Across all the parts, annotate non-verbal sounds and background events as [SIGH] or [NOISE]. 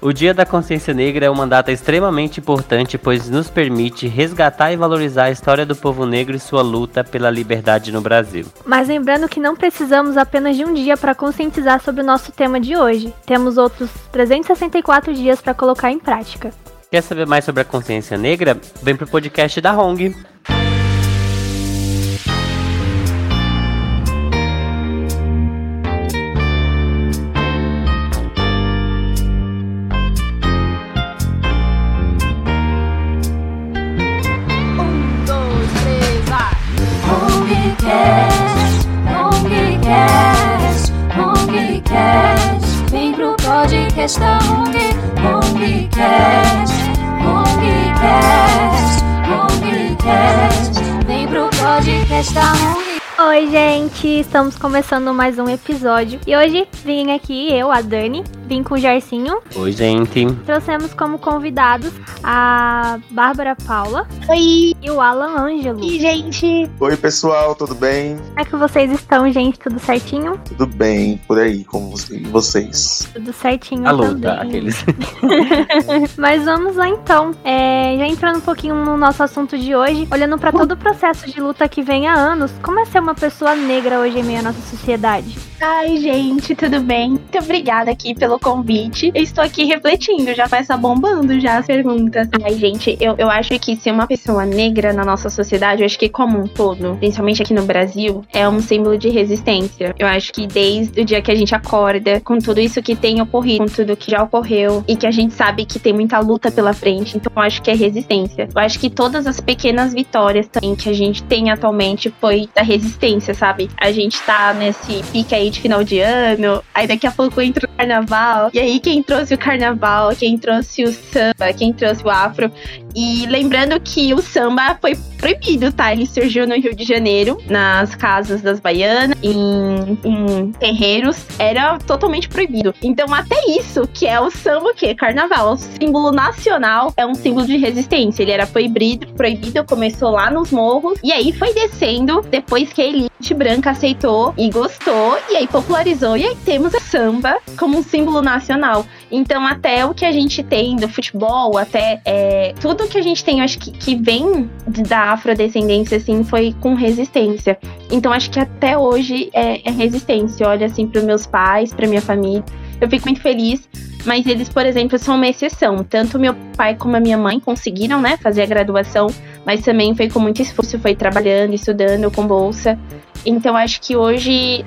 O Dia da Consciência Negra é uma data extremamente importante, pois nos permite resgatar e valorizar a história do povo negro e sua luta pela liberdade no Brasil. Mas lembrando que não precisamos apenas de um dia para conscientizar sobre o nosso tema de hoje. Temos outros 364 dias para colocar em prática. Quer saber mais sobre a consciência negra? Vem pro podcast da Hong. Oi, gente! Estamos começando mais um episódio. E hoje vim aqui, eu, a Dani, vim com o Jarcinho. Oi, gente. Trouxemos como convidados a Bárbara Paula Oi, e o Alan Ângelo. e gente, Oi, pessoal, tudo bem? Como é que vocês estão, gente? Tudo certinho? Tudo bem por aí com você- vocês? Tudo certinho A luta, também. aqueles. [LAUGHS] Mas vamos lá então. É, já entrando um pouquinho no nosso assunto de hoje, olhando pra todo o processo de luta que vem há anos, como é ser uma pessoa negra hoje em meio à nossa sociedade? ai gente, tudo bem? Muito obrigada aqui pelo convite. Eu estou aqui refletindo, já estar bombando já as perguntas. Ai gente, eu, eu acho que ser uma pessoa negra na nossa sociedade, eu acho que como um todo, principalmente aqui no Brasil, é um símbolo de resistência. Eu acho que desde o dia que a gente acorda, com tudo isso que tem ocorrido, com tudo que já ocorreu, e que a gente sabe que tem muita luta pela frente, então eu acho que é resistência. Eu acho que todas as pequenas vitórias também que a gente tem atualmente foi da resistência, sabe? A gente tá nesse pique aí de final de ano, aí daqui a pouco entra o carnaval, e aí quem trouxe o carnaval, quem trouxe o samba, quem trouxe o afro. E lembrando que o samba foi proibido, tá? Ele surgiu no Rio de Janeiro, nas casas das baianas, em, em terreiros, era totalmente proibido. Então, até isso, que é o samba, o quê? Carnaval, o símbolo nacional, é um símbolo de resistência. Ele era proibido, proibido, começou lá nos morros, e aí foi descendo depois que a elite branca aceitou e gostou, e aí popularizou, e aí temos o samba como um símbolo nacional. Então, até o que a gente tem do futebol, até é, tudo que a gente tem, eu acho que, que vem da afrodescendência, assim, foi com resistência. Então, acho que até hoje é, é resistência. Eu olho, assim, para meus pais, para minha família. Eu fico muito feliz, mas eles, por exemplo, são uma exceção. Tanto meu pai como a minha mãe conseguiram, né, fazer a graduação, mas também foi com muito esforço, foi trabalhando, estudando, com bolsa. Então, acho que hoje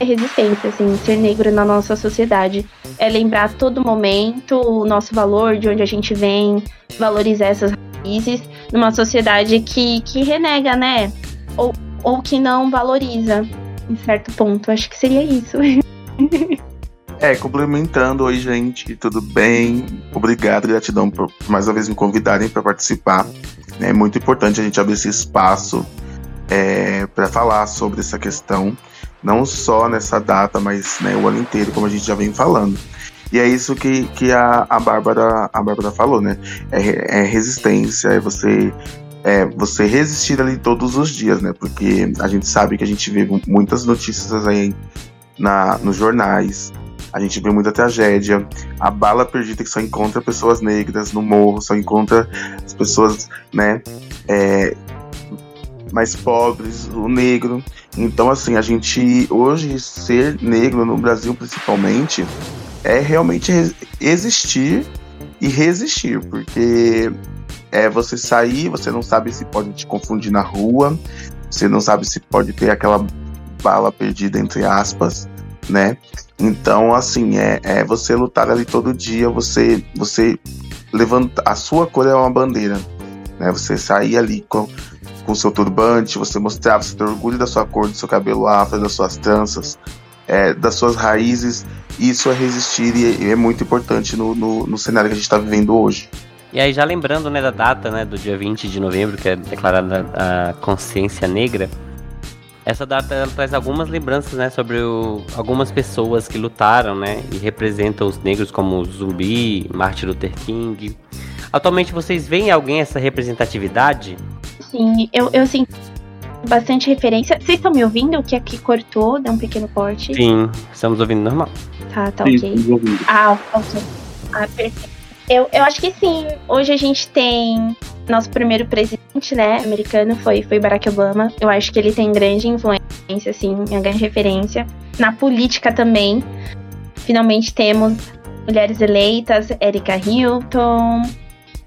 é resistência, assim, ser negro na nossa sociedade. É lembrar a todo momento o nosso valor, de onde a gente vem, valorizar essas raízes numa sociedade que, que renega, né? Ou, ou que não valoriza em certo ponto. Acho que seria isso. [LAUGHS] É, complementando, oi gente, tudo bem? Obrigado, gratidão por mais uma vez me convidarem para participar. É muito importante a gente abrir esse espaço para falar sobre essa questão, não só nessa data, mas né, o ano inteiro, como a gente já vem falando. E é isso que, que a, a, Bárbara, a Bárbara falou, né? É, é resistência, é você é você resistir ali todos os dias, né? Porque a gente sabe que a gente vê muitas notícias aí na, nos jornais, a gente vê muita tragédia, a bala perdida que só encontra pessoas negras no morro, só encontra as pessoas, né, é, mais pobres, o negro. Então, assim, a gente hoje ser negro no Brasil, principalmente, é realmente existir e resistir, porque é você sair, você não sabe se pode te confundir na rua, você não sabe se pode ter aquela bala perdida entre aspas, né? Então, assim, é, é você lutar ali todo dia, você você levanta a sua cor é uma bandeira, né? Você sair ali com com seu turbante, você mostrar, você ter orgulho da sua cor, do seu cabelo afro, das suas tranças, é, das suas raízes. Isso é resistir e é, é muito importante no, no, no cenário que a gente está vivendo hoje. E aí, já lembrando né, da data né, do dia 20 de novembro, que é declarada a consciência negra, essa data traz algumas lembranças né, sobre o- algumas pessoas que lutaram né, e representam os negros como Zumbi, Martin Luther King. Atualmente vocês veem alguém essa representatividade? Sim, eu, eu sinto bastante referência. Vocês estão me ouvindo? Que aqui cortou, deu um pequeno corte. Sim, estamos ouvindo normal. Tá, tá Sim, ok. Ah, ok. Ah, perfeito. Eu, eu acho que sim. Hoje a gente tem nosso primeiro presidente, né, americano foi, foi Barack Obama. Eu acho que ele tem grande influência, assim, uma grande referência. Na política também. Finalmente temos mulheres eleitas, Erika Hilton,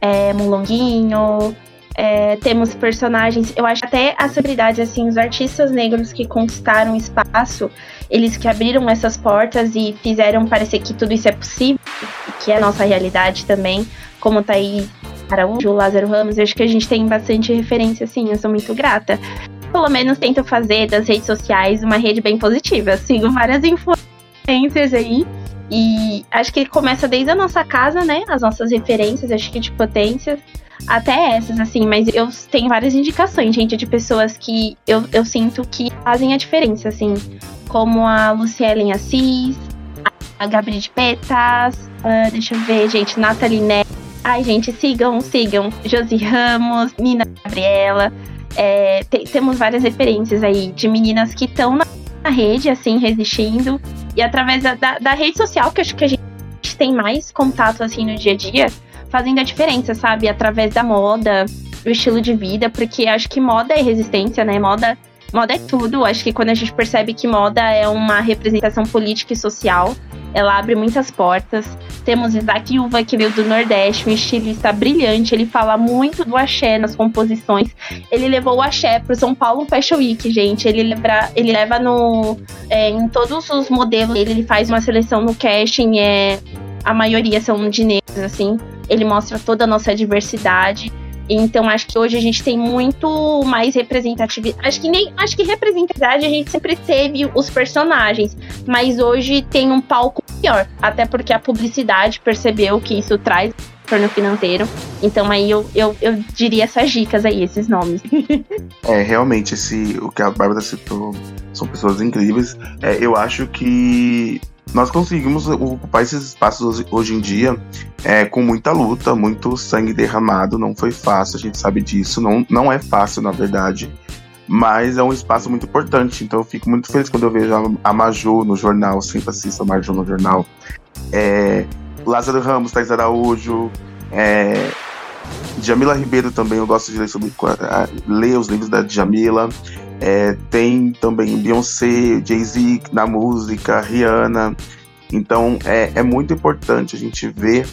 é, Mulonguinho, é, temos personagens, eu acho até as celebridades, assim, os artistas negros que conquistaram espaço, eles que abriram essas portas e fizeram parecer que tudo isso é possível, que é a nossa realidade também, como tá aí Araújo, Lázaro Ramos, eu acho que a gente tem bastante referência, assim, eu sou muito grata. Pelo menos tento fazer das redes sociais uma rede bem positiva. [LAUGHS] Sigo várias influências aí. E acho que começa desde a nossa casa, né? As nossas referências, acho que de potências até essas, assim, mas eu tenho várias indicações, gente, de pessoas que eu, eu sinto que fazem a diferença, assim, como a Lucielen Assis, a Gabriel de Petas, uh, deixa eu ver, gente, Nathalie Neto. Ai, gente, sigam, sigam. Josi Ramos, Nina Gabriela. É, te, temos várias referências aí de meninas que estão na, na, rede, assim, resistindo. E através da, da, da rede social, que acho que a gente tem mais contato, assim, no dia a dia, fazendo a diferença, sabe? Através da moda, do estilo de vida, porque acho que moda é resistência, né? Moda, moda é tudo. Acho que quando a gente percebe que moda é uma representação política e social, ela abre muitas portas. Temos Isaac Uva, que veio do Nordeste, um estilista brilhante. Ele fala muito do axé nas composições. Ele levou o axé pro São Paulo Fashion Week, gente. Ele, leva, ele leva no, é, em todos os modelos. Ele, ele faz uma seleção no casting. É, a maioria são de negros, assim ele mostra toda a nossa diversidade. Então acho que hoje a gente tem muito mais representatividade. Acho que nem acho que representatividade a gente sempre teve os personagens, mas hoje tem um palco pior, até porque a publicidade percebeu que isso traz retorno financeiro. Então aí eu, eu, eu diria essas dicas aí, esses nomes. [LAUGHS] é, realmente, esse, o que a Bárbara citou são pessoas incríveis. É, eu acho que nós conseguimos ocupar esses espaços hoje em dia é, com muita luta, muito sangue derramado. Não foi fácil, a gente sabe disso. Não, não é fácil, na verdade. Mas é um espaço muito importante. Então eu fico muito feliz quando eu vejo a Maju no jornal. Sempre assisto a Maju no jornal. É, Lázaro Ramos, Thais Araújo. É, Jamila Ribeiro também, eu gosto de ler, sobre, ler os livros da Jamila. É, tem também Beyoncé, Jay-Z na música, Rihanna. Então é, é muito importante a gente ver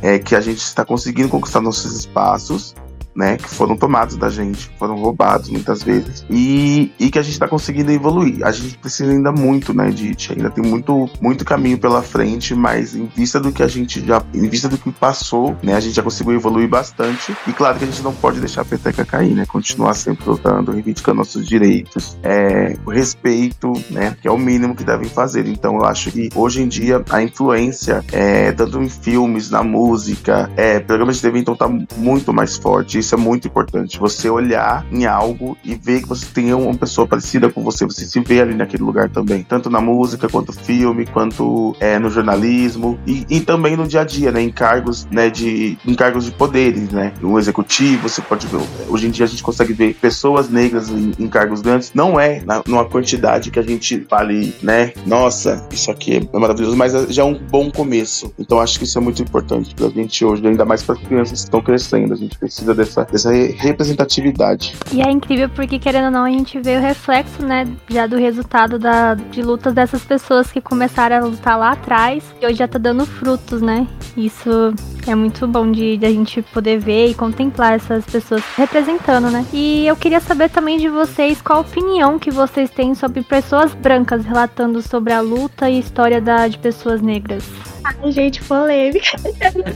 é, que a gente está conseguindo conquistar nossos espaços né, que foram tomados da gente, foram roubados muitas vezes, e, e que a gente está conseguindo evoluir. A gente precisa ainda muito, né, Dite? Ainda tem muito, muito caminho pela frente, mas em vista do que a gente já, em vista do que passou, né, a gente já conseguiu evoluir bastante. E claro que a gente não pode deixar a peteca cair, né? Continuar sempre lutando, reivindicando nossos direitos, é, o respeito, né, que é o mínimo que devem fazer. Então eu acho que hoje em dia a influência, é, tanto em filmes, na música, é, programas de TV, então tá muito mais forte isso é muito importante. Você olhar em algo e ver que você tem uma pessoa parecida com você, você se vê ali naquele lugar também. Tanto na música, quanto filme, quanto é, no jornalismo e, e, também no dia a dia, né? Em cargos, né, de, em cargos de poderes, né? O executivo, você pode ver. Hoje em dia a gente consegue ver pessoas negras em, em cargos grandes. Não é na, numa quantidade que a gente fale, né? Nossa, isso aqui é maravilhoso, mas já é um bom começo. Então acho que isso é muito importante pra gente hoje, ainda mais para as crianças que estão crescendo. A gente precisa dessa dessa, dessa representatividade. E é incrível porque, querendo ou não, a gente vê o reflexo, né, já do resultado da, de lutas dessas pessoas que começaram a lutar lá atrás e hoje já tá dando frutos, né? Isso é muito bom de, de a gente poder ver e contemplar essas pessoas representando, né? E eu queria saber também de vocês qual a opinião que vocês têm sobre pessoas brancas relatando sobre a luta e história da, de pessoas negras. Ai, gente, polêmica.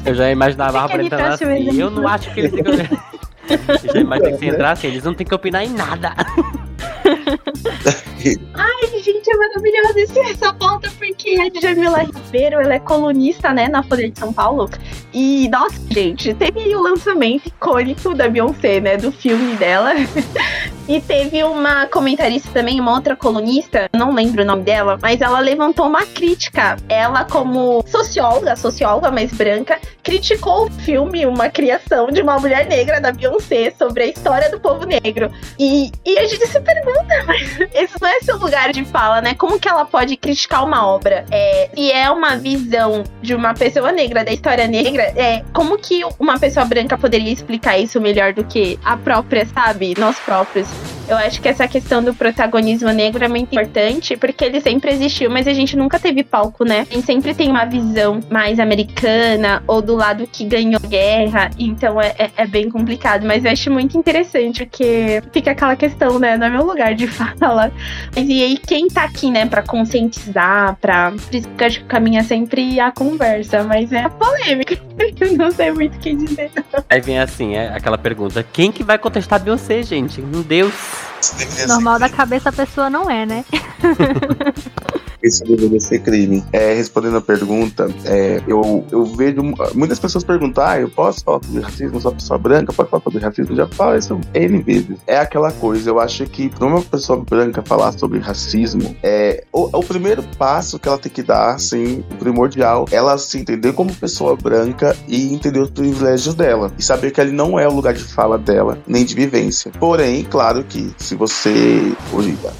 Eu já imaginava apresentando assim. Eu não acho que eles têm que. [LAUGHS] Já imagina que se entrasse, eles não tem que opinar em nada. [LAUGHS] [LAUGHS] Ai, gente, é maravilhoso esse, essa pauta, porque a Djamila Ribeiro, ela é colunista, né, na Folha de São Paulo. E, nossa, gente, teve o lançamento icônico da Beyoncé, né, do filme dela. [LAUGHS] E teve uma comentarista também, uma outra colunista, não lembro o nome dela, mas ela levantou uma crítica. Ela, como socióloga, socióloga mais branca, criticou o filme, uma criação de uma mulher negra da Beyoncé sobre a história do povo negro. E, e a gente se pergunta, mas [LAUGHS] esse não é seu lugar de fala, né? Como que ela pode criticar uma obra? É, se é uma visão de uma pessoa negra, da história negra, é, como que uma pessoa branca poderia explicar isso melhor do que a própria, sabe? Nós próprios. Eu acho que essa questão do protagonismo negro é muito importante, porque ele sempre existiu, mas a gente nunca teve palco, né? A gente sempre tem uma visão mais americana ou do lado que ganhou guerra, então é, é, é bem complicado. Mas eu acho muito interessante, porque fica aquela questão, né? No meu lugar de [LAUGHS] fala. Mas e aí, quem tá aqui, né, pra conscientizar, pra. Por isso que eu acho que caminha sempre a conversa, mas é polêmica. [LAUGHS] Eu não sei muito o que dizer. Aí vem assim, é aquela pergunta: quem que vai contestar Beyoncé, gente? Meu Deus. Normal da cabeça a pessoa não é, né? [LAUGHS] Isso deveria ser crime. É, respondendo a pergunta, é, eu, eu vejo muitas pessoas perguntar: ah, eu posso falar sobre racismo, sou pessoa branca, pode falar sobre racismo? Já falo isso N vezes. É aquela coisa, eu acho que pra uma pessoa branca falar sobre racismo, é o, o primeiro passo que ela tem que dar, assim, primordial, ela se entender como pessoa branca e entender os privilégios dela. E saber que ele não é o lugar de fala dela, nem de vivência. Porém, claro que se você.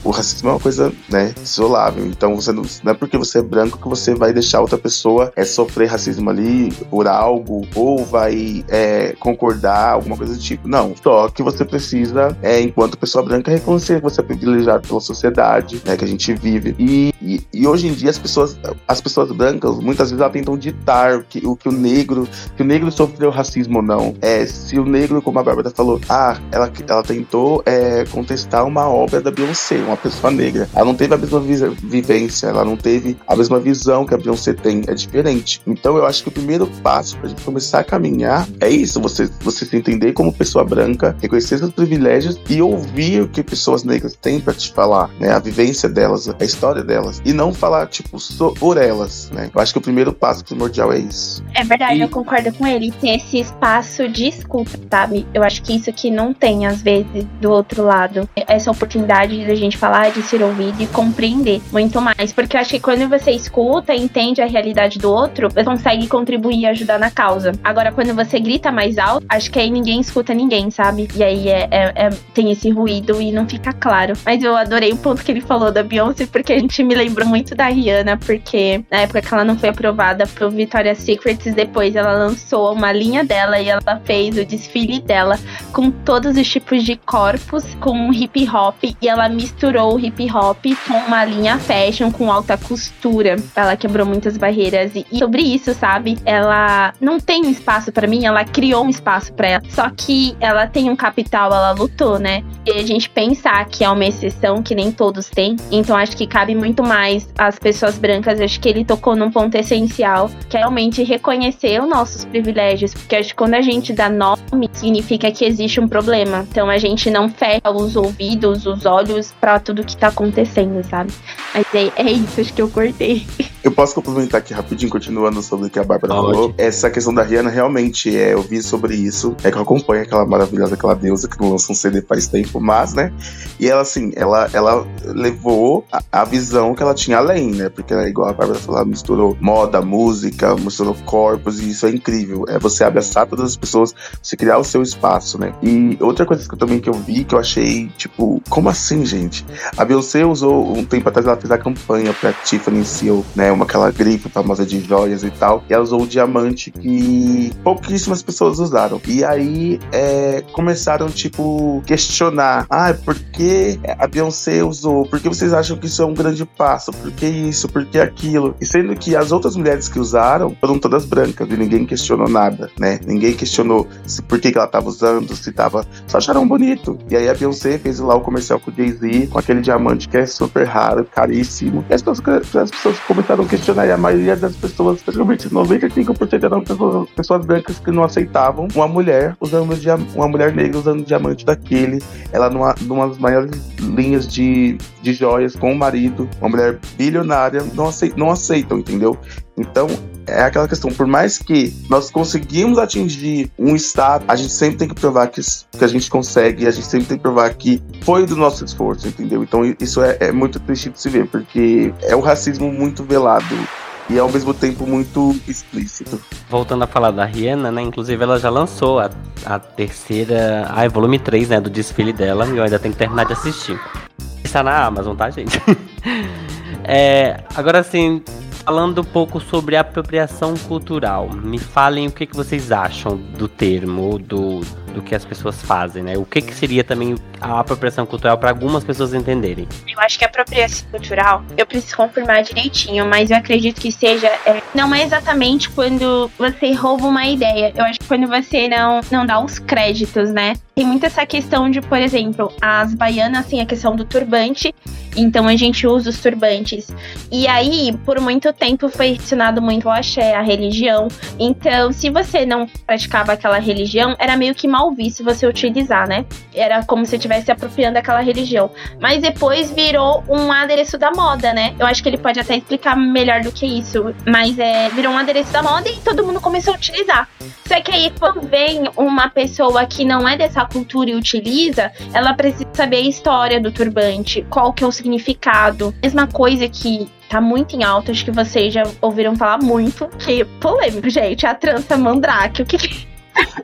O racismo é uma coisa, né, isolável. Então você não, não é porque você é branco que você vai deixar outra pessoa é, sofrer racismo ali por algo, ou vai é, concordar, alguma coisa do tipo. Não. Só que você precisa, é, enquanto pessoa branca, reconhecer que você é privilegiado pela sociedade, né, que a gente vive. E, e, e hoje em dia as pessoas, as pessoas brancas, muitas vezes, tentam ditar o que o, que o negro, que o negro sofreu racismo ou não. É, se o negro, como a Bárbara falou, ah, ela, ela tentou é, contestar uma obra da Beyoncé, uma pessoa negra. Ela não teve a mesma vivência, ela não teve a mesma visão que a Beyoncé tem, é diferente. Então eu acho que o primeiro passo pra gente começar a caminhar é isso, você, você se entender como pessoa branca, reconhecer seus privilégios e ouvir o que pessoas negras têm para te falar, né? A vivência delas, a história delas. E não falar, tipo, so, por elas, né? Eu acho que o primeiro passo primordial é isso. É verdade, e... eu concordo com ele. Tem esse espaço de escuta, sabe? Eu acho que isso que não tem, às vezes, do outro lado. Essa oportunidade da gente falar, de ser ouvido e compreender muito mais. Porque eu acho que quando você escuta e entende a realidade do outro, você consegue contribuir e ajudar na causa. Agora, quando você grita mais alto, acho que aí ninguém escuta ninguém, sabe? E aí é, é, é, tem esse ruído e não fica claro. Mas eu adorei o ponto que ele falou da Beyoncé, porque me lembrou muito da Rihanna, porque na época que ela não foi aprovada pro Victoria's Secrets, depois ela lançou uma linha dela e ela fez o desfile dela com todos os tipos de corpos, com hip hop, e ela misturou o hip hop com uma linha fashion, com alta costura. Ela quebrou muitas barreiras. E, e sobre isso, sabe? Ela não tem um espaço para mim, ela criou um espaço para ela. Só que ela tem um capital, ela lutou, né? E a gente pensar que é uma exceção que nem todos têm. Então acho que cabe muito mais às pessoas brancas. Acho que ele tocou num ponto essencial, que é realmente reconhecer os nossos privilégios. Porque acho que quando a gente dá nome, significa que existe um problema. Então a gente não fecha os ouvidos, os olhos para tudo que tá acontecendo, sabe? Mas é, é isso, acho que eu cortei. [LAUGHS] Eu posso complementar aqui rapidinho, continuando sobre o que a Bárbara Pode. falou. Essa questão da Rihanna, realmente, é, eu vi sobre isso. É que eu acompanho aquela maravilhosa, aquela deusa que não lança um CD faz tempo, mas, né? E ela, assim, ela, ela levou a, a visão que ela tinha além, né? Porque, ela, igual a Bárbara falou, ela misturou moda, música, misturou corpos, e isso é incrível. É você abraçar todas as pessoas, você criar o seu espaço, né? E outra coisa que eu também que eu vi, que eu achei, tipo, como assim, gente? A Beyoncé usou, um tempo atrás, ela fez a campanha pra Tiffany Seal, né? uma aquela grife famosa de joias e tal. E ela usou um diamante que pouquíssimas pessoas usaram. E aí é, começaram, tipo, questionar. Ah, por que a Beyoncé usou? Por que vocês acham que isso é um grande passo? Por que isso? Por que aquilo? E sendo que as outras mulheres que usaram foram todas brancas e ninguém questionou nada, né? Ninguém questionou se, por que, que ela tava usando, se tava. Só acharam bonito. E aí a Beyoncé fez lá o comercial com o Jay-Z, com aquele diamante que é super raro, caríssimo. E as pessoas, as pessoas começaram questionar, e a maioria das pessoas, praticamente 95% eram pessoas, pessoas brancas que não aceitavam uma mulher usando uma mulher negra usando diamante daquele, ela numa, numa das maiores linhas de, de joias com o marido, uma mulher bilionária, não, aceitam, não aceitam, entendeu? Então, é aquela questão, por mais que nós conseguimos atingir um estado, a gente sempre tem que provar que, que a gente consegue, a gente sempre tem que provar que foi do nosso esforço, entendeu? Então isso é, é muito triste de se ver, porque é um racismo muito velado e ao mesmo tempo muito explícito. Voltando a falar da Rihanna, né? Inclusive ela já lançou a, a terceira. Ah, volume 3, né? Do desfile dela. E eu ainda tenho que terminar de assistir. Está na Amazon, tá, gente? [LAUGHS] é, agora assim, falando um pouco sobre apropriação cultural, me falem o que, que vocês acham do termo, do, do que as pessoas fazem, né? O que, que seria também a apropriação cultural para algumas pessoas entenderem? Eu acho que a apropriação cultural, eu preciso confirmar direitinho, mas eu acredito que seja. É, não é exatamente quando você rouba uma ideia. Eu acho que quando você não, não dá os créditos, né? Tem muito essa questão de, por exemplo, as baianas têm a questão do turbante, então a gente usa os turbantes. E aí, por muito tempo, foi ensinado muito o axé, a religião. Então, se você não praticava aquela religião, era meio que mal visto você utilizar, né? Era como se estivesse apropriando daquela religião. Mas depois virou um adereço da moda, né? Eu acho que ele pode até explicar melhor do que isso. Mas é, virou um adereço da moda e todo mundo começou a utilizar. Só que aí, quando vem uma pessoa que não é dessa cultura e utiliza, ela precisa saber a história do turbante, qual que é o significado. Mesma coisa que tá muito em alta, acho que vocês já ouviram falar muito, que polêmico, gente, a trança mandrake, o que que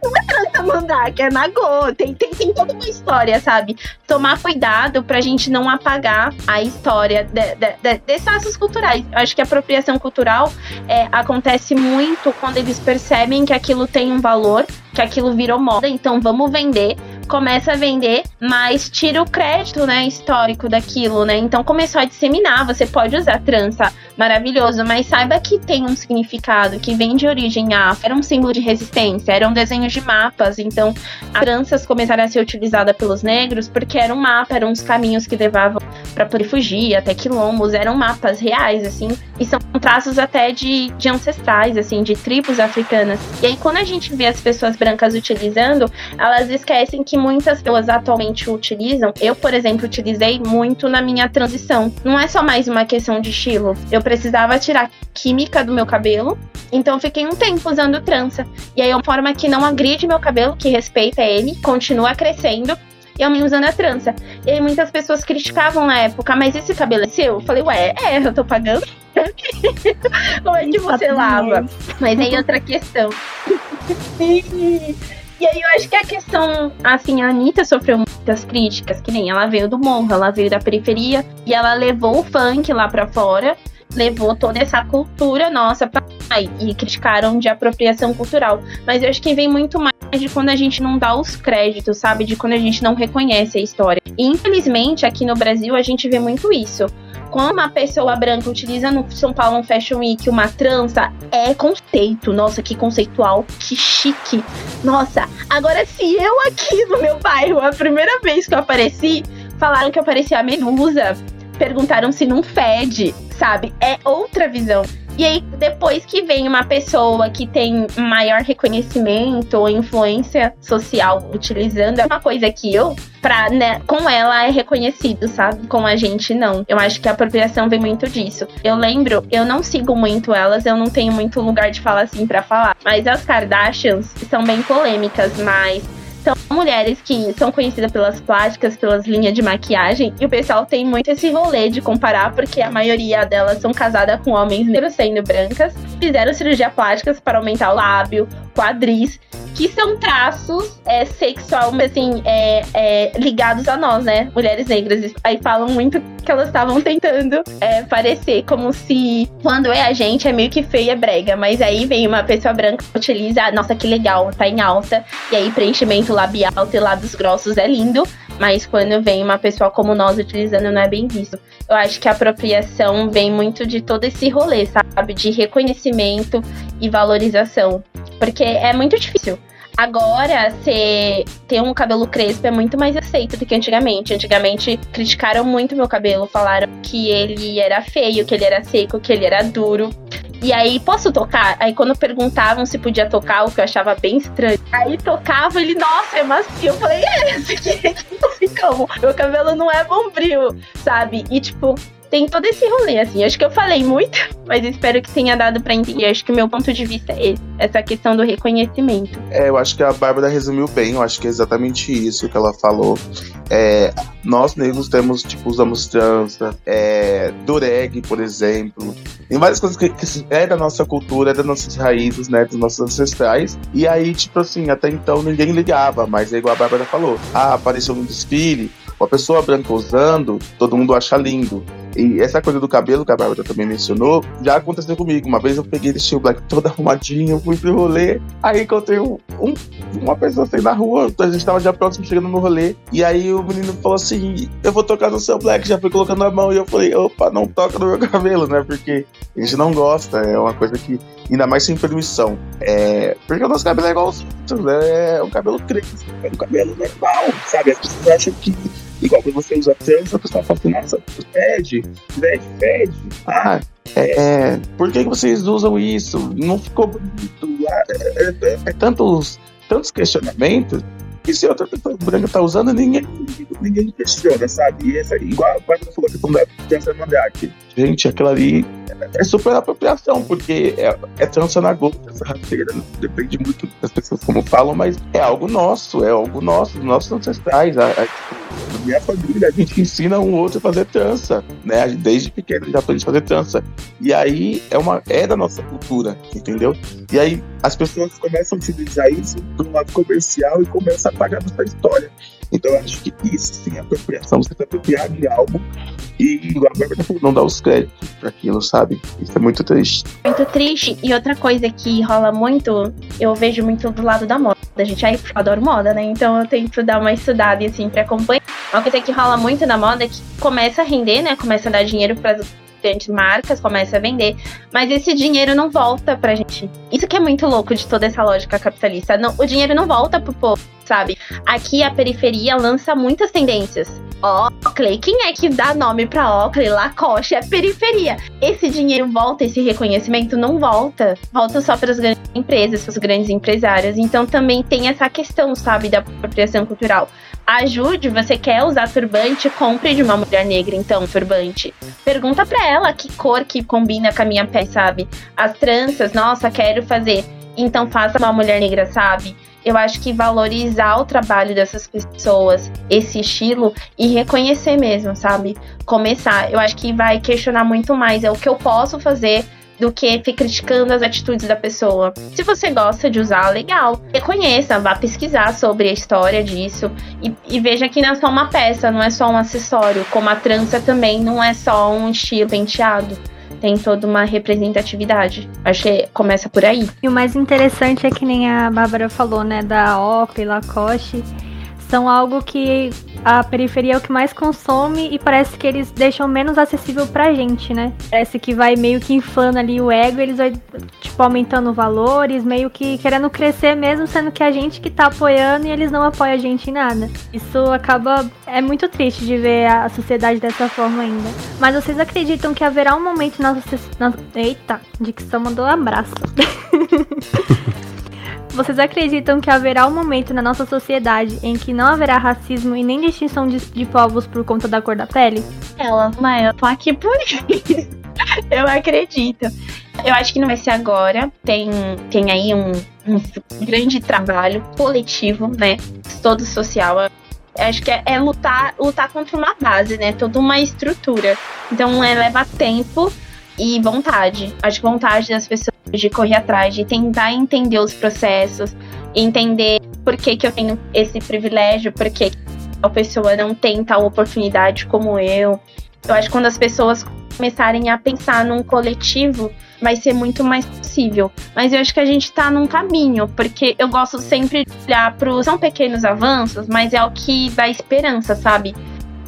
não é mandrake, é nagô. Tem, tem, tem toda uma história, sabe? Tomar cuidado pra gente não apagar a história de, de, de, desses laços culturais. Eu acho que a apropriação cultural é, acontece muito quando eles percebem que aquilo tem um valor, que aquilo virou moda, então vamos vender começa a vender, mas tira o crédito, né, histórico daquilo, né? Então começou a disseminar, você pode usar trança, maravilhoso, mas saiba que tem um significado, que vem de origem afro, era um símbolo de resistência, eram desenhos de mapas, então as tranças começaram a ser utilizadas pelos negros porque era um mapa, eram os caminhos que levavam para poder fugir, até quilombos, eram mapas reais, assim, e são traços até de, de ancestrais, assim, de tribos africanas. E aí quando a gente vê as pessoas brancas utilizando, elas esquecem que que muitas pessoas atualmente utilizam, eu, por exemplo, utilizei muito na minha transição. Não é só mais uma questão de estilo. Eu precisava tirar química do meu cabelo, então fiquei um tempo usando trança. E aí é uma forma que não agride meu cabelo, que respeita ele, continua crescendo, e eu me usando a trança. E aí muitas pessoas criticavam na época, mas esse cabelo é seu? Eu falei, ué, é, eu tô pagando. [LAUGHS] Como é que você lava? Mas aí outra questão. [LAUGHS] E aí eu acho que a questão, assim, a Anitta sofreu muitas críticas, que nem ela veio do morro, ela veio da periferia e ela levou o funk lá pra fora, levou toda essa cultura nossa lá e criticaram de apropriação cultural. Mas eu acho que vem muito mais de quando a gente não dá os créditos, sabe? De quando a gente não reconhece a história. E infelizmente aqui no Brasil a gente vê muito isso quando uma pessoa branca utiliza no São Paulo um Fashion Week uma trança, é conceito. Nossa, que conceitual, que chique. Nossa, agora se eu aqui no meu bairro, a primeira vez que eu apareci, falaram que eu parecia a Medusa, perguntaram se não fede, sabe? É outra visão. E aí, depois que vem uma pessoa que tem maior reconhecimento ou influência social utilizando, é uma coisa que eu, pra, né, com ela é reconhecido, sabe? Com a gente, não. Eu acho que a apropriação vem muito disso. Eu lembro, eu não sigo muito elas, eu não tenho muito lugar de falar assim para falar. Mas as Kardashians são bem polêmicas, mas são mulheres que são conhecidas pelas plásticas, pelas linhas de maquiagem, e o pessoal tem muito esse rolê de comparar, porque a maioria delas são casadas com homens negros sendo brancas, fizeram cirurgia plásticas para aumentar o lábio, quadris, que são traços é, sexual, assim, é, é, ligados a nós, né? Mulheres negras. Aí falam muito que elas estavam tentando é, parecer como se quando é a gente é meio que feia brega, mas aí vem uma pessoa branca que utiliza, nossa, que legal, tá em alta, e aí preenchimento labial e lábios grossos é lindo, mas quando vem uma pessoa como nós utilizando não é bem visto. Eu acho que a apropriação vem muito de todo esse rolê, sabe? De reconhecimento e valorização. Porque é muito difícil. Agora, você ter um cabelo crespo é muito mais aceito do que antigamente. Antigamente criticaram muito meu cabelo, falaram que ele era feio, que ele era seco, que ele era duro. E aí, posso tocar? Aí quando perguntavam se podia tocar, o que eu achava bem estranho. Aí tocava, ele, nossa, é macio. Eu falei, é, esse aqui, aqui não fica Meu cabelo não é bombril, sabe? E tipo, tem todo esse rolê, assim. Acho que eu falei muito, [LAUGHS] mas espero que tenha dado pra entender. Acho que o meu ponto de vista é esse, essa questão do reconhecimento. É, eu acho que a Bárbara resumiu bem, eu acho que é exatamente isso que ela falou. É, nós negros temos, tipo, usamos trança, é, dureg, por exemplo. Tem várias coisas que, que é da nossa cultura, é das nossas raízes, né? Dos nossos ancestrais. E aí, tipo assim, até então ninguém ligava, mas é igual a Bárbara falou. Ah, apareceu no desfile, uma pessoa branca usando, todo mundo acha lindo. E essa coisa do cabelo que a Bárbara também mencionou, já aconteceu comigo. Uma vez eu peguei esse black todo [LAUGHS] arrumadinho, fui pro rolê, aí encontrei um, um, uma pessoa assim na rua, a gente tava já próximo chegando no rolê, e aí o menino falou assim: Eu vou tocar no seu black, já fui colocando a mão, e eu falei: opa, não toca no meu [LAUGHS] cabelo, né? Porque a gente não gosta, é uma coisa que, ainda mais sem permissão. É, porque o nosso cabelo é igual aos outros, né? é um cabelo crespo, é um cabelo normal, sabe? As pessoas acham que Igual quando você usa trança, a pessoa fala assim, nossa, fede, fede, fede. Ah, é, por que, vocês usam isso? Não ficou bonito. Ah, é, é, é, tantos, tantos questionamentos que se outra pessoa branca tá usando, ninguém, ninguém questiona, sabe? E essa, igual a Bárbara falou, que quando é trança mandrake. Gente, aquilo ali é super apropriação, porque é, é trança na gota, essa rasteira. Né? Depende muito das pessoas como falam, mas é algo nosso, é algo nosso, dos nossos ancestrais. A, a, minha família, a gente ensina um outro a fazer trança, né? Desde pequeno já aprende a fazer trança. E aí é, uma, é da nossa cultura, entendeu? E aí as pessoas começam a utilizar isso um lado comercial e começam a pagar nossa história. Então eu acho que isso sim é apropriação, você se apropriar de algo e a Bárbara não dá os créditos para aquilo, sabe? Isso é muito triste. Muito triste. E outra coisa que rola muito, eu vejo muito do lado da moda. A gente aí adoro moda, né? Então eu tento dar uma estudada assim pra acompanhar. Uma coisa que rola muito na moda é que começa a render, né? Começa a dar dinheiro para grandes marcas, começa a vender, mas esse dinheiro não volta pra gente. Isso que é muito louco de toda essa lógica capitalista. Não, o dinheiro não volta pro povo, sabe? Aqui a periferia lança muitas tendências. Oakley, quem é que dá nome pra Oakley? Lacoste, é periferia. Esse dinheiro volta, esse reconhecimento não volta. Volta só para as grandes empresas, para os grandes empresários. Então também tem essa questão, sabe, da apropriação cultural. Ajude, você quer usar turbante, compre de uma mulher negra, então, turbante. Pergunta pra ela que cor que combina com a minha pele, sabe? As tranças, nossa, quero fazer. Então faça uma mulher negra, sabe? Eu acho que valorizar o trabalho dessas pessoas, esse estilo, e reconhecer mesmo, sabe? Começar. Eu acho que vai questionar muito mais. É o que eu posso fazer do que ficar criticando as atitudes da pessoa. Se você gosta de usar, legal. Reconheça, vá pesquisar sobre a história disso e, e, veja que não é só uma peça, não é só um acessório. Como a trança também não é só um estilo penteado. Tem toda uma representatividade. Acho que começa por aí. E o mais interessante é que nem a Bárbara falou, né, da OP, Lacoste são algo que a periferia é o que mais consome e parece que eles deixam menos acessível pra gente, né? Parece que vai meio que inflando ali o ego, eles vai, tipo, aumentando valores, meio que querendo crescer mesmo, sendo que a gente que tá apoiando e eles não apoiam a gente em nada. Isso acaba. É muito triste de ver a sociedade dessa forma ainda. Mas vocês acreditam que haverá um momento na. na eita, Dicção mandou um abraço. [LAUGHS] Vocês acreditam que haverá um momento na nossa sociedade em que não haverá racismo e nem distinção de, de povos por conta da cor da pele? Ela, mas eu tô aqui por [LAUGHS] isso. eu acredito. Eu acho que não vai ser agora. Tem, tem aí um, um grande trabalho coletivo, né? Todo social. Acho que é, é, lutar, lutar contra uma base, né? Toda uma estrutura. Então é, leva tempo e vontade. Acho que vontade das pessoas de correr atrás, de tentar entender os processos, entender por que, que eu tenho esse privilégio, por que a pessoa não tem tal oportunidade como eu. Eu acho que quando as pessoas começarem a pensar num coletivo, vai ser muito mais possível. Mas eu acho que a gente tá num caminho, porque eu gosto sempre de olhar para São pequenos avanços, mas é o que dá esperança, sabe?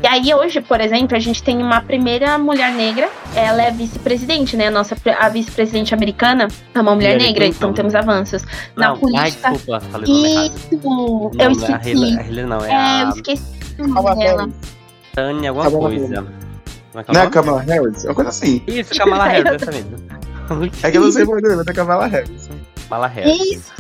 E aí hoje, por exemplo, a gente tem uma primeira mulher negra, ela é vice-presidente, né? A nossa a vice-presidente americana é uma mulher negra, então temos avanços. Não, Na política. Ai, desculpa, falei. Isso! Não, eu é a esqueci. Hillary, a Hillary não, é, É, a eu esqueci o nome dela. Tânia alguma Kamala coisa. É é Não é nome? Kamala Harris? É uma coisa assim. Isso, Kamala [LAUGHS] Harris, essa mesmo. É que eu não sei o nome mas é Kamala Harris. Kamala Harris. Isso.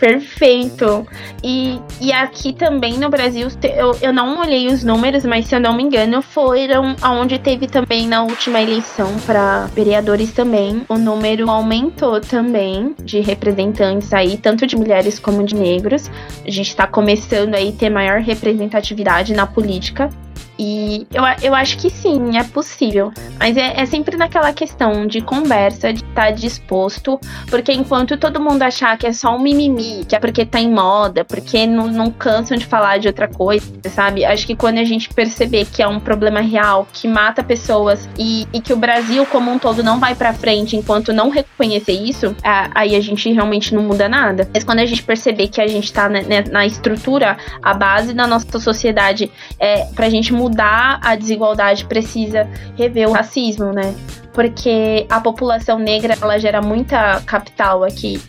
Perfeito. E, e aqui também no Brasil, eu, eu não olhei os números, mas se eu não me engano, foram aonde teve também na última eleição para vereadores também. O número aumentou também de representantes aí, tanto de mulheres como de negros. A gente está começando aí a ter maior representatividade na política. E eu, eu acho que sim, é possível. Mas é, é sempre naquela questão de conversa, de estar tá disposto. Porque enquanto todo mundo achar que é só um mimimi, que é porque tá em moda, porque não, não cansam de falar de outra coisa, sabe? Acho que quando a gente perceber que é um problema real, que mata pessoas e, e que o Brasil como um todo não vai para frente enquanto não reconhecer isso, aí a gente realmente não muda nada. Mas quando a gente perceber que a gente tá na, na estrutura, a base da nossa sociedade, é, pra gente mudar mudar a desigualdade precisa rever o racismo, né? Porque a população negra ela gera muita capital aqui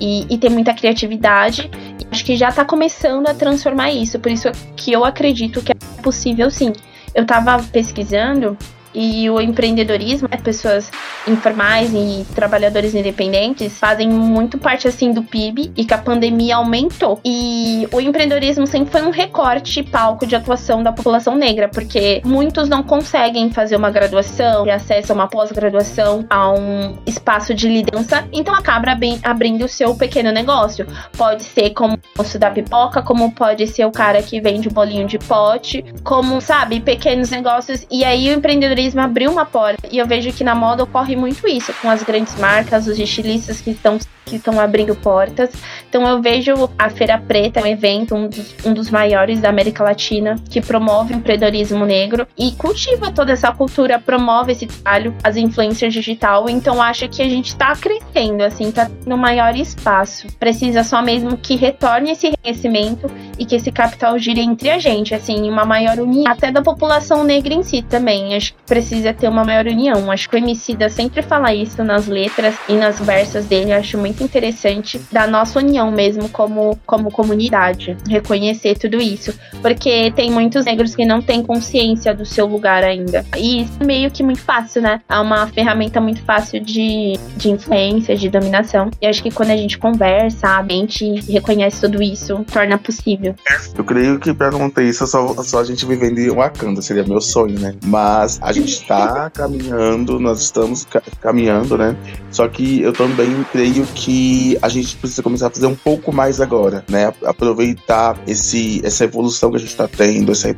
e, e tem muita criatividade. E acho que já está começando a transformar isso. Por isso que eu acredito que é possível sim. Eu estava pesquisando e o empreendedorismo, né, pessoas informais e trabalhadores independentes fazem muito parte assim do PIB e que a pandemia aumentou. E o empreendedorismo sempre foi um recorte palco de atuação da população negra, porque muitos não conseguem fazer uma graduação, ter acesso a uma pós-graduação, a um espaço de liderança, então acaba abrindo o seu pequeno negócio. Pode ser como o moço da pipoca, como pode ser o cara que vende o bolinho de pote, como, sabe, pequenos negócios. E aí o empreendedorismo empreendedorismo abriu uma porta. E eu vejo que na moda ocorre muito isso, com as grandes marcas, os estilistas que estão que estão abrindo portas. Então eu vejo a Feira Preta, um evento, um dos, um dos maiores da América Latina, que promove o empreendedorismo negro e cultiva toda essa cultura, promove esse trabalho, as influências digital. Então acho que a gente está crescendo, assim, tá no maior espaço. Precisa só mesmo que retorne esse reconhecimento e que esse capital gire entre a gente, assim, uma maior união, até da população negra em si também. Acho que precisa ter uma maior união. Acho que o Emicida sempre fala isso nas letras e nas versas dele. acho muito muito interessante da nossa união mesmo como, como comunidade. Reconhecer tudo isso. Porque tem muitos negros que não têm consciência do seu lugar ainda. E isso é meio que muito fácil, né? É uma ferramenta muito fácil de, de influência, de dominação. E acho que quando a gente conversa, a mente reconhece tudo isso, torna possível. Eu creio que pra não ter isso, é só, só a gente vivendo em Wakanda, seria meu sonho, né? Mas a gente tá caminhando, nós estamos ca caminhando, né? Só que eu também creio que que a gente precisa começar a fazer um pouco mais agora, né? Aproveitar esse, essa evolução que a gente está tendo, essa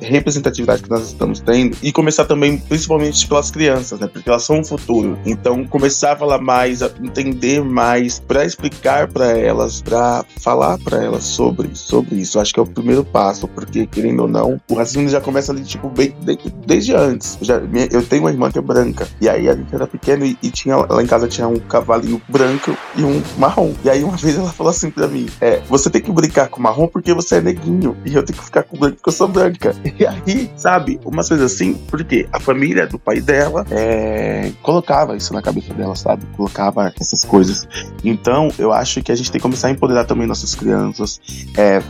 representatividade que nós estamos tendo e começar também, principalmente pelas crianças, né? Porque elas são o futuro. Então, começar a falar mais, a entender mais, para explicar para elas, para falar para elas sobre, sobre isso. Acho que é o primeiro passo, porque querendo ou não, o racismo já começa ali, tipo, bem, desde antes. Eu, já, eu tenho uma irmã que é branca, e aí a gente era pequeno e, e tinha, lá em casa tinha um cavalinho branco e um marrom. E aí uma [LAUGHS] vez ela falou assim pra mim: É, você tem que brincar com marrom porque você é neguinho. E eu tenho que ficar com branco porque eu sou branca. [LAUGHS] E aí, sabe, umas coisas assim, porque a família do pai dela é, colocava isso na cabeça dela, sabe? Colocava essas coisas. Então, eu acho que a gente tem que começar a empoderar também nossas crianças, é,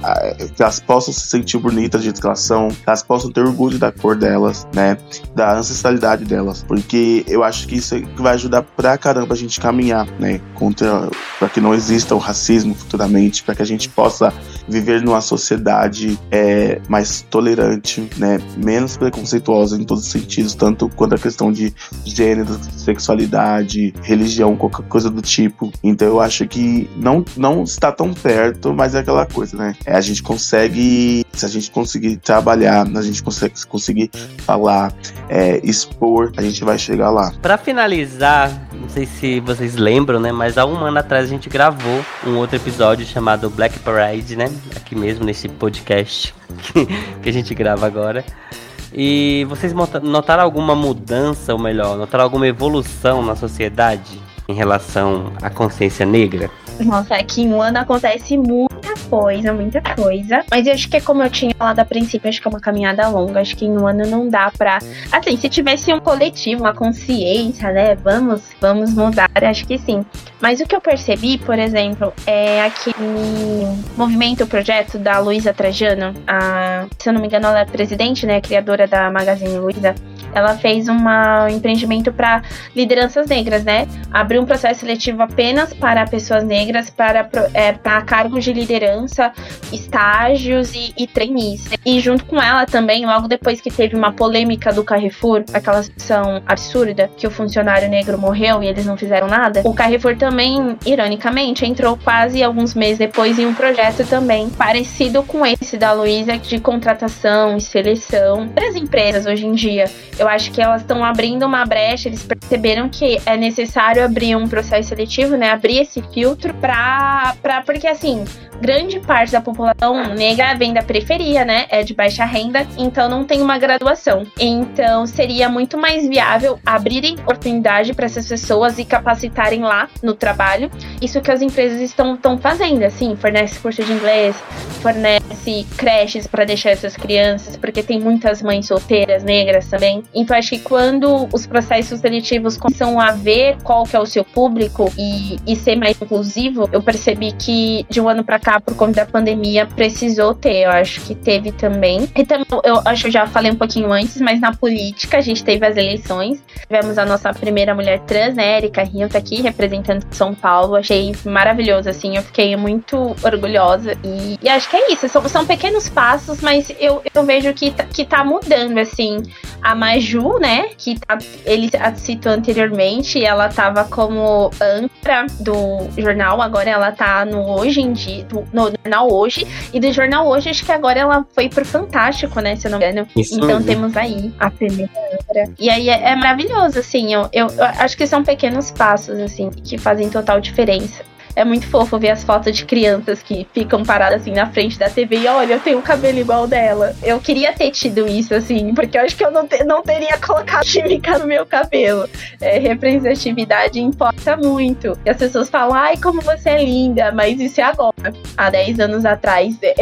que elas possam se sentir bonitas de são, que elas possam ter orgulho da cor delas, né? Da ancestralidade delas. Porque eu acho que isso é vai ajudar pra caramba a gente caminhar, né? Com para que não exista o racismo futuramente, para que a gente possa viver numa sociedade é, mais tolerante, né, menos preconceituosa em todos os sentidos, tanto quanto a questão de gênero, sexualidade, religião, qualquer coisa do tipo. Então eu acho que não, não está tão perto, mas é aquela coisa, né? É, a gente consegue, se a gente conseguir trabalhar, a gente consegue conseguir falar, é, expor, a gente vai chegar lá. Para finalizar, não sei se vocês lembram, né? Mas há um ano atrás a gente gravou um outro episódio chamado Black Parade, né? Aqui mesmo nesse podcast [LAUGHS] que a gente grava agora. E vocês notaram alguma mudança, ou melhor, notaram alguma evolução na sociedade em relação à consciência negra? Nossa, aqui em um ano acontece muita coisa, muita coisa. Mas eu acho que é como eu tinha falado a princípio, acho que é uma caminhada longa. Acho que em um ano não dá pra. Assim, se tivesse um coletivo, uma consciência, né? Vamos, vamos mudar, acho que sim. Mas o que eu percebi, por exemplo, é aquele movimento, o projeto da Luísa Trajano. A, se eu não me engano, ela é presidente, né? Criadora da Magazine Luiza ela fez uma, um empreendimento para lideranças negras, né? Abriu um processo seletivo apenas para pessoas negras, para, é, para cargos de liderança, estágios e, e trainees. E junto com ela também, logo depois que teve uma polêmica do Carrefour, aquela situação absurda que o funcionário negro morreu e eles não fizeram nada, o Carrefour também, ironicamente, entrou quase alguns meses depois em um projeto também parecido com esse da Luísa de contratação e seleção das empresas hoje em dia. Eu acho que elas estão abrindo uma brecha, eles perceberam que é necessário abrir um processo seletivo, né? Abrir esse filtro para para porque assim, grande parte da população negra vem da periferia, né? É de baixa renda, então não tem uma graduação. Então seria muito mais viável abrirem oportunidade para essas pessoas e capacitarem lá no trabalho. Isso que as empresas estão, estão fazendo, assim, fornece curso de inglês, fornece creches para deixar essas crianças, porque tem muitas mães solteiras negras também. Então acho que quando os processos seletivos começam a ver qual que é o seu público e, e ser mais inclusivo, eu percebi que de um ano para cá, por conta da pandemia, precisou ter. Eu acho que teve também. E também, eu acho que eu já falei um pouquinho antes, mas na política a gente teve as eleições. Tivemos a nossa primeira mulher trans, né? Erika Rio tá aqui representando São Paulo. Achei maravilhoso, assim. Eu fiquei muito orgulhosa. E, e acho que é isso. São, são pequenos passos, mas eu, eu vejo que, tá, que tá mudando, assim. A Maju, né? Que tá, ele citou anteriormente, ela tava como âncora do jornal, agora ela tá no Hoje em Dia, do, no jornal Hoje. E do jornal Hoje, acho que agora ela foi pro Fantástico, né? Se eu não me engano. Isso então mesmo. temos aí a primeira âncora. E aí é, é maravilhoso, assim. Eu, eu, eu acho que são pequenos passos, assim, que fazem total diferença. É muito fofo ver as fotos de crianças que ficam paradas assim na frente da TV e olha, eu tenho um cabelo igual dela. Eu queria ter tido isso, assim, porque eu acho que eu não, te, não teria colocado [LAUGHS] química no meu cabelo. É, representatividade importa muito. E as pessoas falam, ai, como você é linda, mas isso é agora. Há 10 anos atrás, é...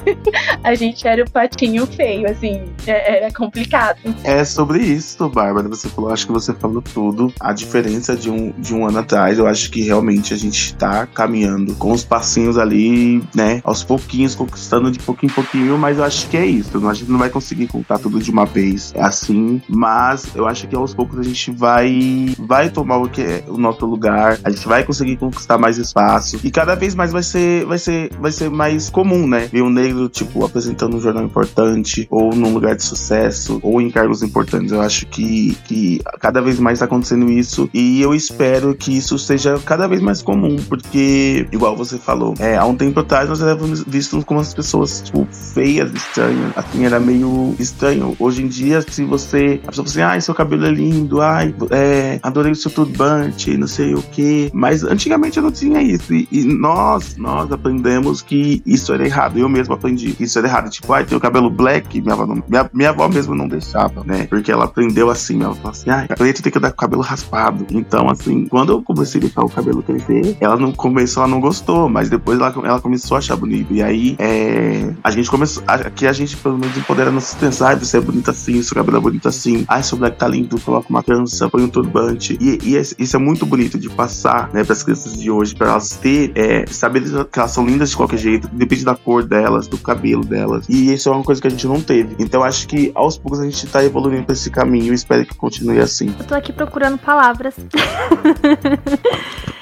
[LAUGHS] a gente era o patinho feio, assim, é, era complicado. É sobre isso, Bárbara. Você falou, acho que você falou tudo. A diferença de um, de um ano atrás, eu acho que realmente a gente está caminhando com os passinhos ali, né? Aos pouquinhos, conquistando de pouquinho em pouquinho, mas eu acho que é isso. A gente não vai conseguir contar tudo de uma vez. É assim, mas eu acho que aos poucos a gente vai vai tomar o que é o nosso lugar, a gente vai conseguir conquistar mais espaço e cada vez mais vai ser vai ser vai ser mais comum, né? Ver um negro tipo apresentando um jornal importante ou num lugar de sucesso ou em cargos importantes. Eu acho que que cada vez mais está acontecendo isso e eu espero que isso seja cada vez mais comum porque, igual você falou, é, há um tempo atrás nós éramos vistos como as pessoas, tipo, feias, estranhas. Assim, era meio estranho. Hoje em dia, se você. A pessoa fala assim, ai, seu cabelo é lindo, ai, é, adorei o seu turbante, não sei o que. Mas antigamente eu não tinha isso. E, e, nós, nós aprendemos que isso era errado. Eu mesmo aprendi que isso era errado. Tipo, ai, tem o cabelo black, minha avó, não, minha, minha avó mesmo não deixava, né? Porque ela aprendeu assim, ela falou assim, ai, preto tem que dar com o cabelo raspado. Então, assim, quando eu comecei a deixar o cabelo crescer, ela no começo ela não gostou, mas depois ela, ela começou a achar bonito. E aí é, a gente começou. Aqui a gente pelo menos empodera nossa extensão. Ai, você é bonita assim, seu cabelo é bonito assim. Ai, seu black tá lindo, coloca uma trança, põe um turbante. E, e isso é muito bonito de passar, né, pras crianças de hoje, pra elas ter, é, saber que elas são lindas de qualquer jeito, depende da cor delas, do cabelo delas. E isso é uma coisa que a gente não teve. Então acho que aos poucos a gente tá evoluindo pra esse caminho. espero que continue assim. Eu tô aqui procurando palavras. [LAUGHS]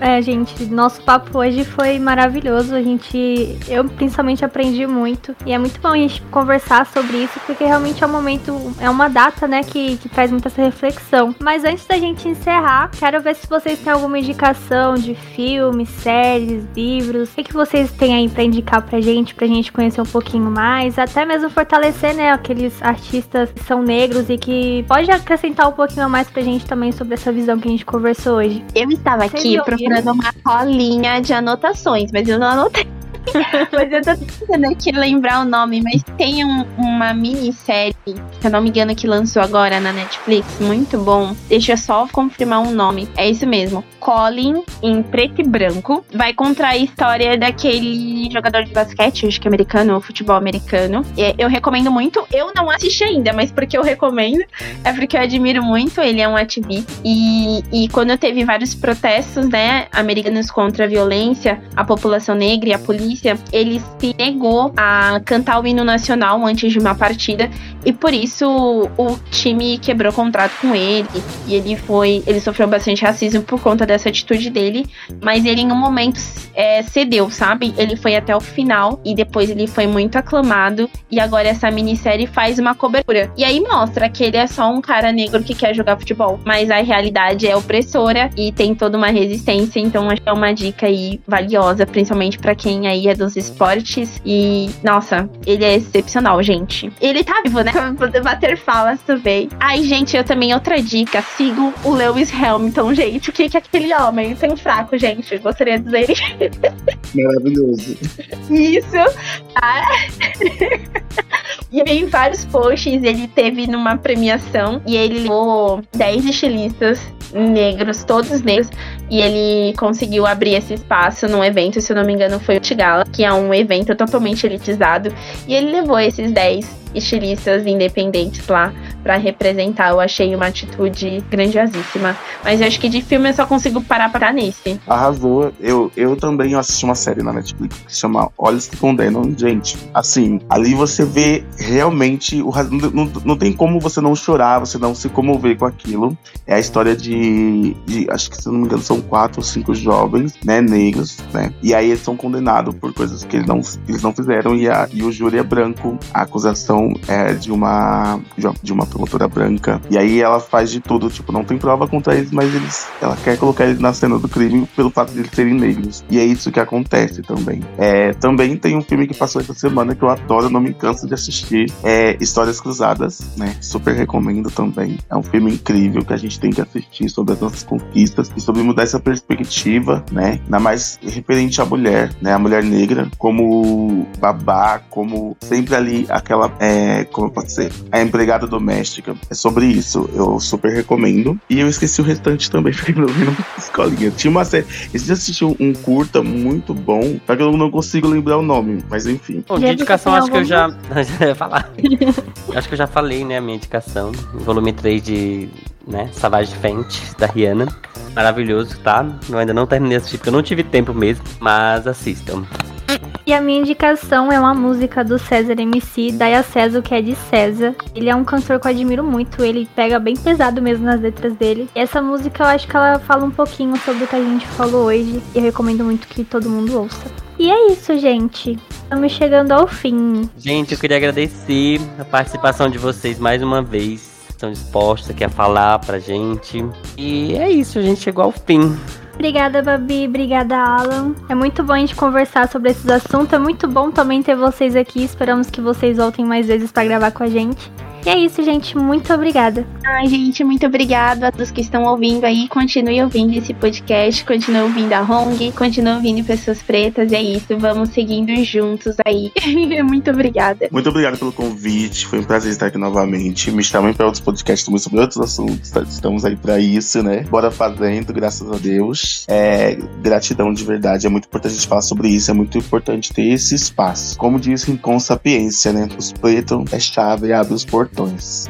É, gente, nosso papo hoje foi maravilhoso. A gente, eu principalmente aprendi muito. E é muito bom a gente conversar sobre isso, porque realmente é um momento, é uma data, né, que, que traz muita essa reflexão. Mas antes da gente encerrar, quero ver se vocês têm alguma indicação de filmes, séries, livros. O que, que vocês têm aí pra indicar pra gente, pra gente conhecer um pouquinho mais, até mesmo fortalecer, né, aqueles artistas que são negros e que pode acrescentar um pouquinho a mais pra gente também sobre essa visão que a gente conversou hoje. Eu estava aqui procurando uma colinha de anotações, mas eu não anotei. [LAUGHS] mas eu tô tentando aqui lembrar o nome, mas tem um, uma minissérie, se eu não me engano, que lançou agora na Netflix, muito bom. Deixa eu só confirmar um nome. É isso mesmo. Colin, em preto e branco, vai contar a história daquele jogador de basquete, acho que é americano, ou futebol americano. Eu recomendo muito. Eu não assisti ainda, mas porque eu recomendo, é porque eu admiro muito. Ele é um ativista. E, e quando teve vários protestos, né, americanos contra a violência, a população negra e a polícia ele se negou a cantar o hino nacional antes de uma partida e por isso o time quebrou contrato com ele e ele foi, ele sofreu bastante racismo por conta dessa atitude dele, mas ele em um momento é, cedeu, sabe? Ele foi até o final e depois ele foi muito aclamado e agora essa minissérie faz uma cobertura. E aí mostra que ele é só um cara negro que quer jogar futebol, mas a realidade é opressora e tem toda uma resistência, então acho que é uma dica aí valiosa, principalmente para quem aí dos esportes e nossa, ele é excepcional, gente. Ele tá vivo, né? Pra poder bater falas também. Ai, gente, eu também outra dica, sigam o Lewis Hamilton, gente. O que que é aquele homem? Tem fraco, gente, gostaria de dizer. Maravilhoso. Isso. Ah. E em vários posts ele teve numa premiação e ele levou 10 estilistas negros, todos negros, e ele conseguiu abrir esse espaço num evento, se eu não me engano, foi o Tigala, que é um evento totalmente elitizado, e ele levou esses 10 estilistas independentes lá para representar. Eu achei uma atitude grandiosíssima. Mas eu acho que de filme eu só consigo parar pra nesse. Arrasou. Eu, eu também assisti uma série na Netflix que chama Olhos que Condenam. Gente, assim, ali você vê realmente o não, não, não tem como você não chorar, você não se comover com aquilo. É a história de, de acho que se não me engano são quatro ou cinco jovens, né, negros, né? E aí eles são condenados por coisas que eles não, eles não fizeram e, a, e o júri é branco. A acusação é de uma de uma promotora branca. E aí ela faz de tudo, tipo, não tem prova contra eles, mas eles ela quer colocar eles na cena do crime pelo fato de eles serem negros. E é isso que acontece também. É, também tem um filme que passou essa semana que eu adoro, não me canso de assistir, é Histórias Cruzadas, né? Super recomendo também. É um filme incrível que a gente tem que assistir sobre as nossas conquistas e sobre mudar essa perspectiva, né? Ainda mais referente à mulher, né? A mulher negra como babá, como sempre ali aquela é, é, como pode ser, a empregada doméstica. É sobre isso, eu super recomendo. E eu esqueci o restante também, não vi numa escolinha. Tinha uma série. Esse dia assisti um curta muito bom, só que eu não consigo lembrar o nome, mas enfim. Bom, de indicação, acho que eu já. já [LAUGHS] ia falar. [LAUGHS] acho que eu já falei, né, a minha indicação. Volume 3 de né? Savage Fenty, da Rihanna. Maravilhoso, tá? Eu ainda não terminei de assistir porque eu não tive tempo mesmo, mas assistam. E a minha indicação é uma música do César MC, Dai a César o que é de César. Ele é um cantor que eu admiro muito, ele pega bem pesado mesmo nas letras dele. E essa música eu acho que ela fala um pouquinho sobre o que a gente falou hoje. E eu recomendo muito que todo mundo ouça. E é isso, gente. Estamos chegando ao fim. Gente, eu queria agradecer a participação de vocês mais uma vez. Estão dispostos aqui a falar pra gente. E é isso, a gente chegou ao fim. Obrigada, Babi. Obrigada, Alan. É muito bom a gente conversar sobre esses assuntos. É muito bom também ter vocês aqui. Esperamos que vocês voltem mais vezes para gravar com a gente. E é isso, gente. Muito obrigada. Ai, gente, muito obrigada a todos que estão ouvindo aí. Continue ouvindo esse podcast, continue ouvindo a Hong, continue ouvindo Pessoas Pretas. É isso, vamos seguindo juntos aí. [LAUGHS] muito obrigada. Muito obrigado pelo convite. Foi um prazer estar aqui novamente. Me chamem para outros podcasts também sobre outros assuntos. Estamos aí para isso, né? Bora fazendo, graças a Deus. É, gratidão de verdade. É muito importante a gente falar sobre isso. É muito importante ter esse espaço. Como diz com sapiência, né? Os pretos é chave e abre os portões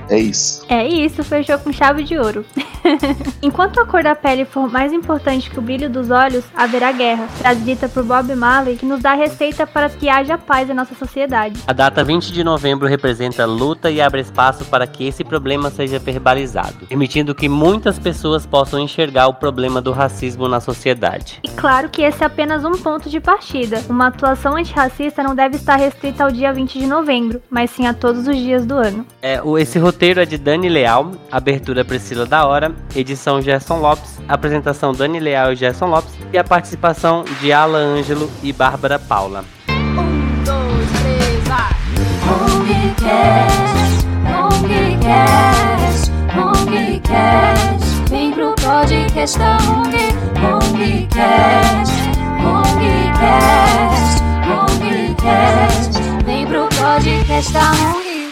É isso. É isso, fechou com chave de ouro. [LAUGHS] Enquanto a cor da pele for mais importante que o brilho dos olhos, haverá guerra. Frase dita por Bob Marley, que nos dá a receita para que haja paz em nossa sociedade. A data 20 de novembro representa luta e abre espaço para que esse problema seja verbalizado, permitindo que muitas pessoas possam enxergar o problema do racismo na sociedade. E claro que esse é apenas um ponto de partida. Uma atuação antirracista não deve estar restrita ao dia 20 de novembro, mas sim a todos os dias do ano. É, esse roteiro é de Dani Leal, abertura Priscila da Hora, edição Gerson Lopes, apresentação Dani Leal e Gerson Lopes e a participação de Alan Ângelo e Bárbara Paula. Um, dois, três, vem pro podcast da Hongcast, vem pro podcast.